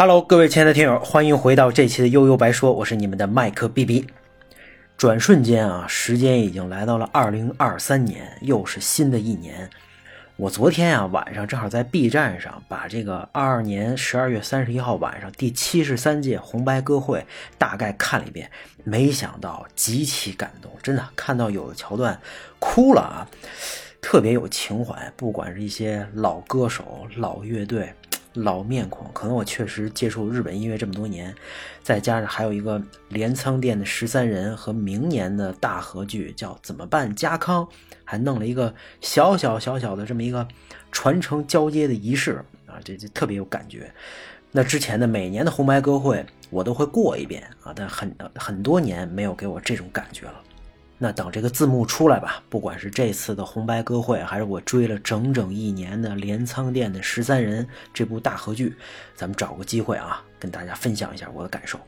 Hello，各位亲爱的听友，欢迎回到这期的悠悠白说，我是你们的麦克 B B。转瞬间啊，时间已经来到了二零二三年，又是新的一年。我昨天啊晚上正好在 B 站上把这个二二年十二月三十一号晚上第七十三届红白歌会大概看了一遍，没想到极其感动，真的看到有的桥段哭了啊，特别有情怀。不管是一些老歌手、老乐队。老面孔，可能我确实接触日本音乐这么多年，再加上还有一个镰仓店的十三人和明年的大合剧叫《怎么办家康》，还弄了一个小小小小的这么一个传承交接的仪式啊，这这特别有感觉。那之前的每年的红白歌会我都会过一遍啊，但很很多年没有给我这种感觉了。那等这个字幕出来吧，不管是这次的红白歌会，还是我追了整整一年的镰仓店的十三人这部大合剧，咱们找个机会啊，跟大家分享一下我的感受。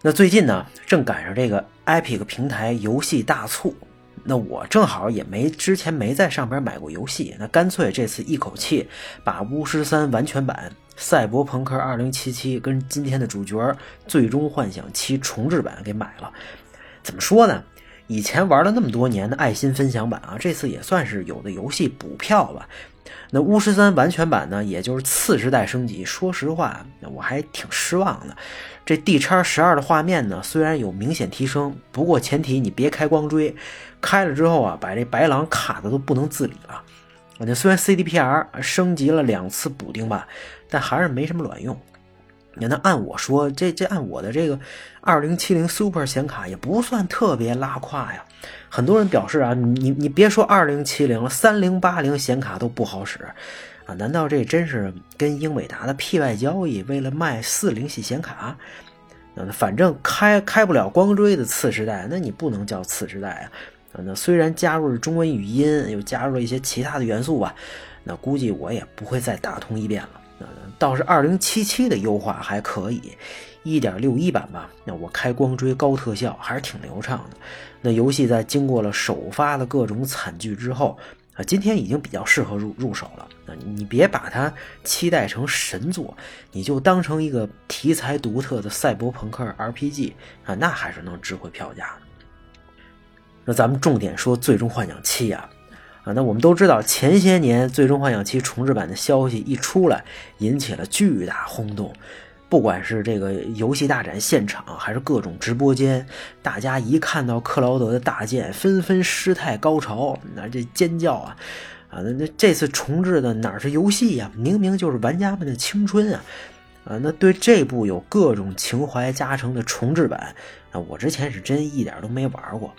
那最近呢，正赶上这个 Epic 平台游戏大促，那我正好也没之前没在上边买过游戏，那干脆这次一口气把巫师三完全版、赛博朋克2077跟今天的主角最终幻想七重置版给买了。怎么说呢？以前玩了那么多年的爱心分享版啊，这次也算是有的游戏补票吧。那巫师三完全版呢，也就是次时代升级。说实话，我还挺失望的。这 D 叉十二的画面呢，虽然有明显提升，不过前提你别开光追，开了之后啊，把这白狼卡的都不能自理了。那虽然 CDPR 升级了两次补丁吧，但还是没什么卵用。那按我说，这这按我的这个二零七零 Super 显卡也不算特别拉胯呀。很多人表示啊，你你别说二零七零了，三零八零显卡都不好使啊。难道这真是跟英伟达的 P 外交易，为了卖四零系显卡？那反正开开不了光追的次时代，那你不能叫次时代啊。那虽然加入了中文语音，又加入了一些其他的元素吧，那估计我也不会再打通一遍了。倒是二零七七的优化还可以，一点六一版吧。那我开光追高特效还是挺流畅的。那游戏在经过了首发的各种惨剧之后啊，今天已经比较适合入入手了。那你别把它期待成神作，你就当成一个题材独特的赛博朋克 RPG 啊，那还是能值回票价的。那咱们重点说《最终幻想七》啊。那我们都知道，前些年《最终幻想七》重置版的消息一出来，引起了巨大轰动。不管是这个游戏大展现场，还是各种直播间，大家一看到克劳德的大剑，纷纷失态高潮，那这尖叫啊！啊，那那这次重置的哪是游戏呀？明明就是玩家们的青春啊！啊，那对这部有各种情怀加成的重置版，啊，我之前是真一点都没玩过。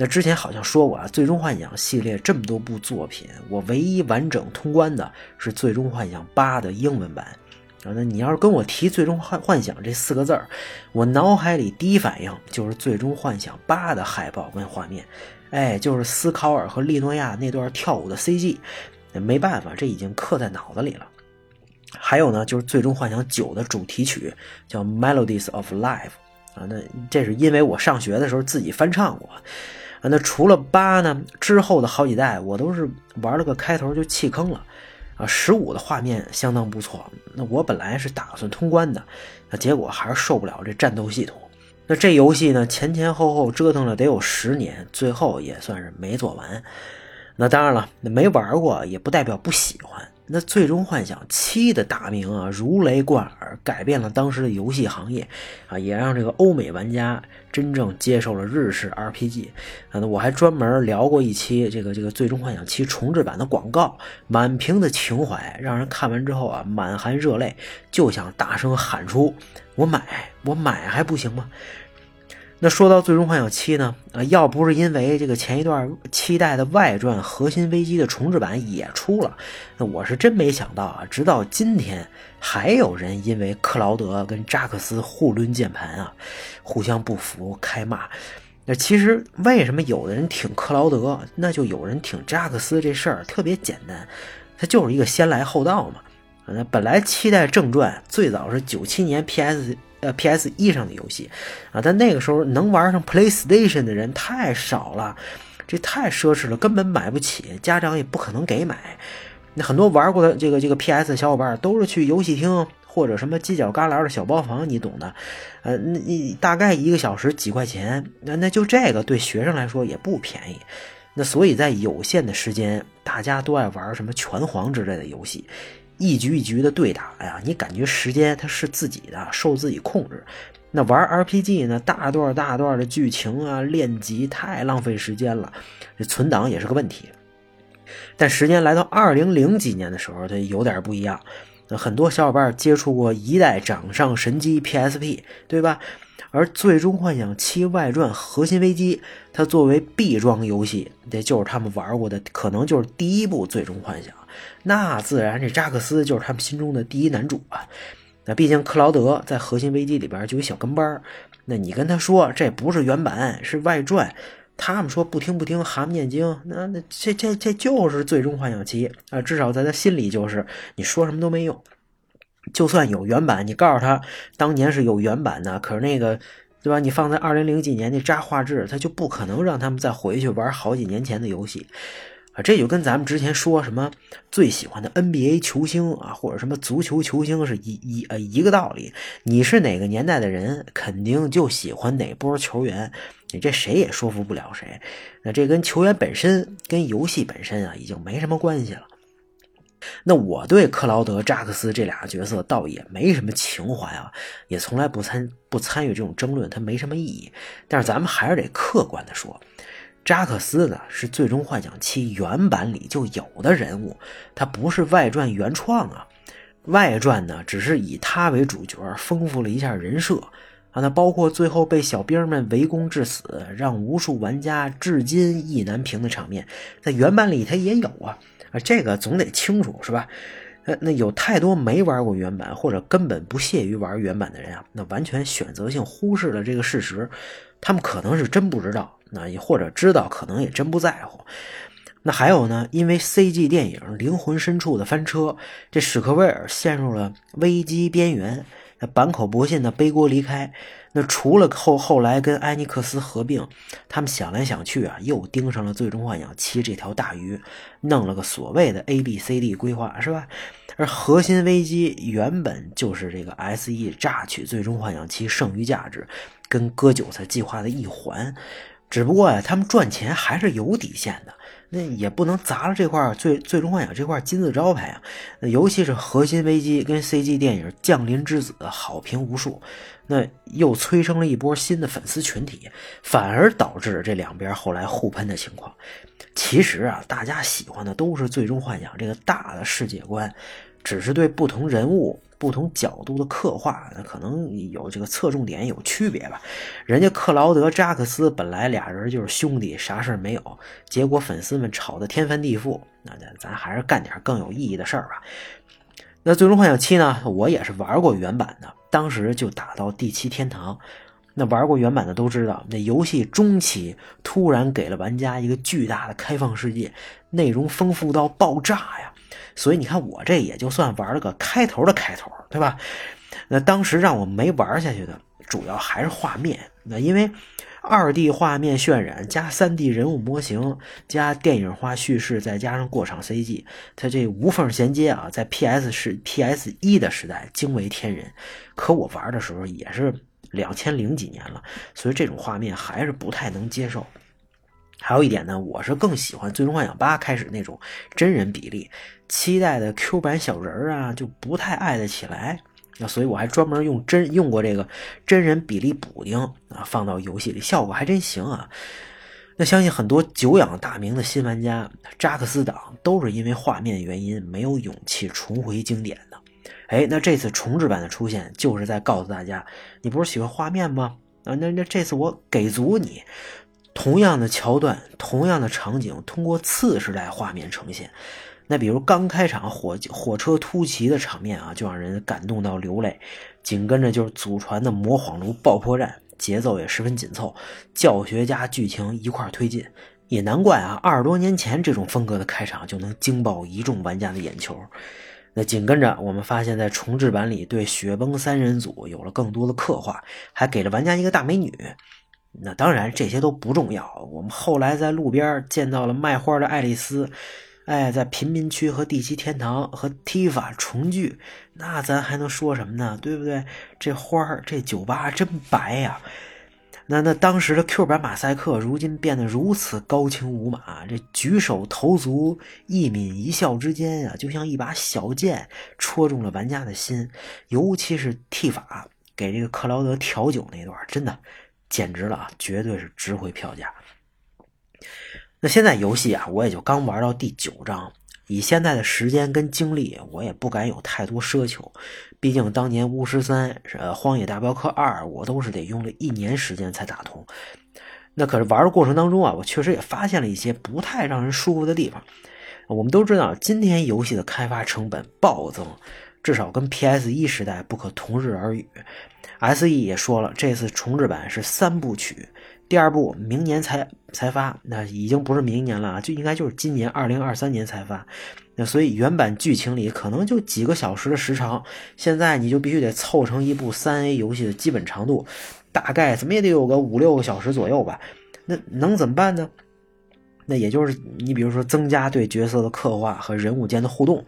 那之前好像说过啊，《最终幻想》系列这么多部作品，我唯一完整通关的是《最终幻想八》的英文版。啊，那你要是跟我提《最终幻幻想》这四个字儿，我脑海里第一反应就是《最终幻想八》的海报跟画面，哎，就是斯考尔和利诺亚那段跳舞的 CG。没办法，这已经刻在脑子里了。还有呢，就是《最终幻想九》的主题曲叫《Melodies of Life》啊，那这是因为我上学的时候自己翻唱过。啊，那除了八呢？之后的好几代我都是玩了个开头就弃坑了。啊，十五的画面相当不错。那我本来是打算通关的，那结果还是受不了这战斗系统。那这游戏呢，前前后后折腾了得有十年，最后也算是没做完。那当然了，那没玩过也不代表不喜欢。那《最终幻想七》的大名啊，如雷贯耳，改变了当时的游戏行业，啊，也让这个欧美玩家真正接受了日式 RPG。啊，那我还专门聊过一期这个这个《最终幻想七》重置版的广告，满屏的情怀，让人看完之后啊，满含热泪，就想大声喊出：“我买，我买还不行吗？”那说到《最终幻想七》呢，啊，要不是因为这个前一段期待的外传《核心危机》的重置版也出了，那我是真没想到啊！直到今天，还有人因为克劳德跟扎克斯互抡键盘啊，互相不服开骂。那其实为什么有的人挺克劳德，那就有人挺扎克斯？这事儿特别简单，他就是一个先来后到嘛。那本来期待正传，最早是九七年 PS。呃，P S E 上的游戏，啊，但那个时候能玩上 PlayStation 的人太少了，这太奢侈了，根本买不起，家长也不可能给买。那很多玩过的这个这个 P.S. 的小伙伴都是去游戏厅或者什么犄角旮旯的小包房，你懂的。呃，那你大概一个小时几块钱，那那就这个对学生来说也不便宜。那所以在有限的时间，大家都爱玩什么拳皇之类的游戏，一局一局的对打哎呀，你感觉时间它是自己的，受自己控制。那玩 RPG 呢，大段大段的剧情啊，练级太浪费时间了，这存档也是个问题。但时间来到二零零几年的时候，它有点不一样。那很多小伙伴接触过一代掌上神机 PSP，对吧？而《最终幻想七外传：核心危机》，它作为 B 装游戏，这就是他们玩过的，可能就是第一部《最终幻想》。那自然，这扎克斯就是他们心中的第一男主啊。那毕竟克劳德在《核心危机》里边就有小跟班那你跟他说这不是原版，是外传，他们说不听不听，蛤蟆念经。那那这这这就是《最终幻想七》啊，至少在他心里就是你说什么都没用。就算有原版，你告诉他当年是有原版的，可是那个，对吧？你放在二零零几年那渣画质，他就不可能让他们再回去玩好几年前的游戏这就跟咱们之前说什么最喜欢的 NBA 球星啊，或者什么足球球星是一一呃一个道理。你是哪个年代的人，肯定就喜欢哪波球员，你这谁也说服不了谁。那这跟球员本身、跟游戏本身啊，已经没什么关系了。那我对克劳德、扎克斯这俩角色倒也没什么情怀啊，也从来不参不参与这种争论，它没什么意义。但是咱们还是得客观的说，扎克斯呢是《最终幻想七》原版里就有的人物，他不是外传原创啊。外传呢只是以他为主角，丰富了一下人设啊。那包括最后被小兵们围攻致死，让无数玩家至今意难平的场面，在原版里他也有啊。啊，这个总得清楚是吧？那那有太多没玩过原版或者根本不屑于玩原版的人啊，那完全选择性忽视了这个事实。他们可能是真不知道，那也或者知道，可能也真不在乎。那还有呢？因为 CG 电影《灵魂深处》的翻车，这史克威尔陷入了危机边缘。那坂口博信的背锅离开。那除了后后来跟埃尼克斯合并，他们想来想去啊，又盯上了《最终幻想七》这条大鱼，弄了个所谓的 A B C D 规划，是吧？而核心危机原本就是这个 S E 榨取《最终幻想七》剩余价值，跟割韭菜计划的一环。只不过呀，他们赚钱还是有底线的。那也不能砸了这块最最终幻想这块金字招牌啊！尤其是核心危机跟 CG 电影《降临之子》好评无数，那又催生了一波新的粉丝群体，反而导致这两边后来互喷的情况。其实啊，大家喜欢的都是最终幻想这个大的世界观，只是对不同人物。不同角度的刻画，那可能有这个侧重点有区别吧。人家克劳德扎克斯本来俩人就是兄弟，啥事没有，结果粉丝们吵得天翻地覆。那咱咱还是干点更有意义的事儿吧。那最终幻想七呢？我也是玩过原版的，当时就打到第七天堂。那玩过原版的都知道，那游戏中期突然给了玩家一个巨大的开放世界，内容丰富到爆炸呀。所以你看，我这也就算玩了个开头的开头，对吧？那当时让我没玩下去的，主要还是画面。那因为二 D 画面渲染加三 D 人物模型加电影化叙事，再加上过场 CG，它这无缝衔接啊，在 PS 是 PS 一的时代惊为天人。可我玩的时候也是两千零几年了，所以这种画面还是不太能接受。还有一点呢，我是更喜欢《最终幻想八》开始那种真人比例，期待的 Q 版小人儿啊就不太爱得起来，那所以我还专门用真用过这个真人比例补丁啊，放到游戏里效果还真行啊。那相信很多久仰大名的新玩家扎克斯党都是因为画面原因没有勇气重回经典的。哎，那这次重置版的出现就是在告诉大家，你不是喜欢画面吗？啊，那那这次我给足你。同样的桥段，同样的场景，通过次时代画面呈现。那比如刚开场火火车突袭的场面啊，就让人感动到流泪。紧跟着就是祖传的魔恍炉爆破战，节奏也十分紧凑，教学加剧情一块推进。也难怪啊，二十多年前这种风格的开场就能惊爆一众玩家的眼球。那紧跟着，我们发现，在重置版里对雪崩三人组有了更多的刻画，还给了玩家一个大美女。那当然，这些都不重要。我们后来在路边见到了卖花的爱丽丝，哎，在贫民区和第七天堂和 Tifa 重聚，那咱还能说什么呢？对不对？这花儿，这酒吧真白呀！那那当时的 Q 版马赛克，如今变得如此高清无码，这举手投足、一抿一笑之间啊，就像一把小剑戳中了玩家的心。尤其是剃发给这个克劳德调酒那段，真的简直了啊，绝对是值回票价。那现在游戏啊，我也就刚玩到第九章。以现在的时间跟精力，我也不敢有太多奢求。毕竟当年巫师三、呃荒野大镖客二，我都是得用了一年时间才打通。那可是玩的过程当中啊，我确实也发现了一些不太让人舒服的地方。我们都知道，今天游戏的开发成本暴增，至少跟 PS 一时代不可同日而语。SE 也说了，这次重置版是三部曲。第二部明年才才发，那已经不是明年了啊，就应该就是今年二零二三年才发。那所以原版剧情里可能就几个小时的时长，现在你就必须得凑成一部三 A 游戏的基本长度，大概怎么也得有个五六个小时左右吧。那能怎么办呢？那也就是你比如说增加对角色的刻画和人物间的互动，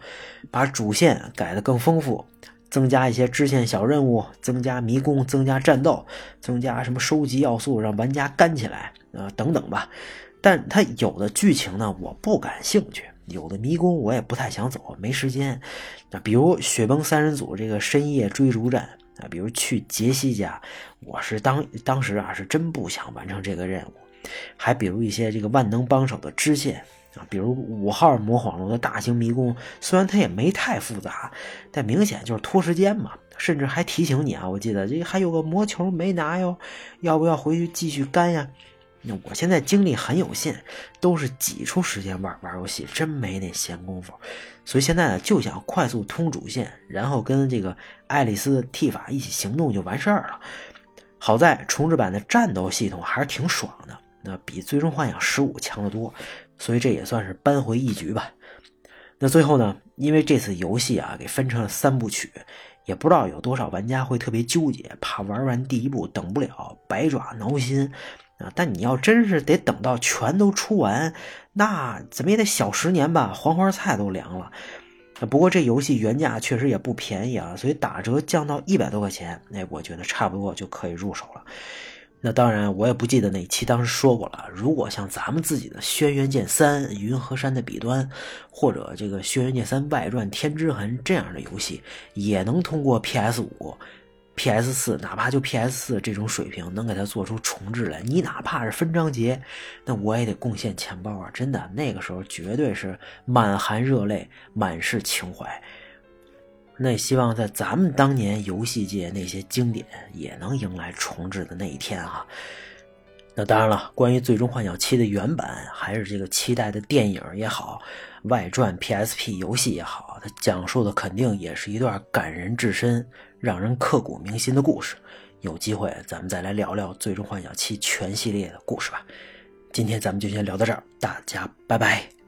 把主线改得更丰富。增加一些支线小任务，增加迷宫，增加战斗，增加什么收集要素，让玩家干起来啊，等等吧。但它有的剧情呢，我不感兴趣；有的迷宫我也不太想走，没时间。那比如雪崩三人组这个深夜追逐战啊，比如去杰西家，我是当当时啊是真不想完成这个任务。还比如一些这个万能帮手的支线。啊，比如五号魔恍龙的大型迷宫，虽然它也没太复杂，但明显就是拖时间嘛。甚至还提醒你啊，我记得这还有个魔球没拿哟，要不要回去继续干呀？那我现在精力很有限，都是挤出时间玩玩游戏，真没那闲工夫。所以现在呢，就想快速通主线，然后跟这个爱丽丝剃发一起行动就完事儿了。好在重置版的战斗系统还是挺爽的，那比最终幻想十五强得多。所以这也算是扳回一局吧。那最后呢？因为这次游戏啊给分成了三部曲，也不知道有多少玩家会特别纠结，怕玩完第一部等不了，百爪挠心啊。但你要真是得等到全都出完，那怎么也得小十年吧，黄花菜都凉了。不过这游戏原价确实也不便宜啊，所以打折降到一百多块钱，那我觉得差不多就可以入手了。那当然，我也不记得哪期当时说过了。如果像咱们自己的《轩辕剑三：云和山的彼端》，或者这个《轩辕剑三外传：天之痕》这样的游戏，也能通过 PS 五、PS 四，哪怕就 PS 四这种水平，能给它做出重置来，你哪怕是分章节，那我也得贡献钱包啊！真的，那个时候绝对是满含热泪，满是情怀。那也希望在咱们当年游戏界那些经典也能迎来重置的那一天啊！那当然了，关于《最终幻想七》的原版，还是这个期待的电影也好，外传 PSP 游戏也好，它讲述的肯定也是一段感人至深、让人刻骨铭心的故事。有机会咱们再来聊聊《最终幻想七》全系列的故事吧。今天咱们就先聊到这儿，大家拜拜。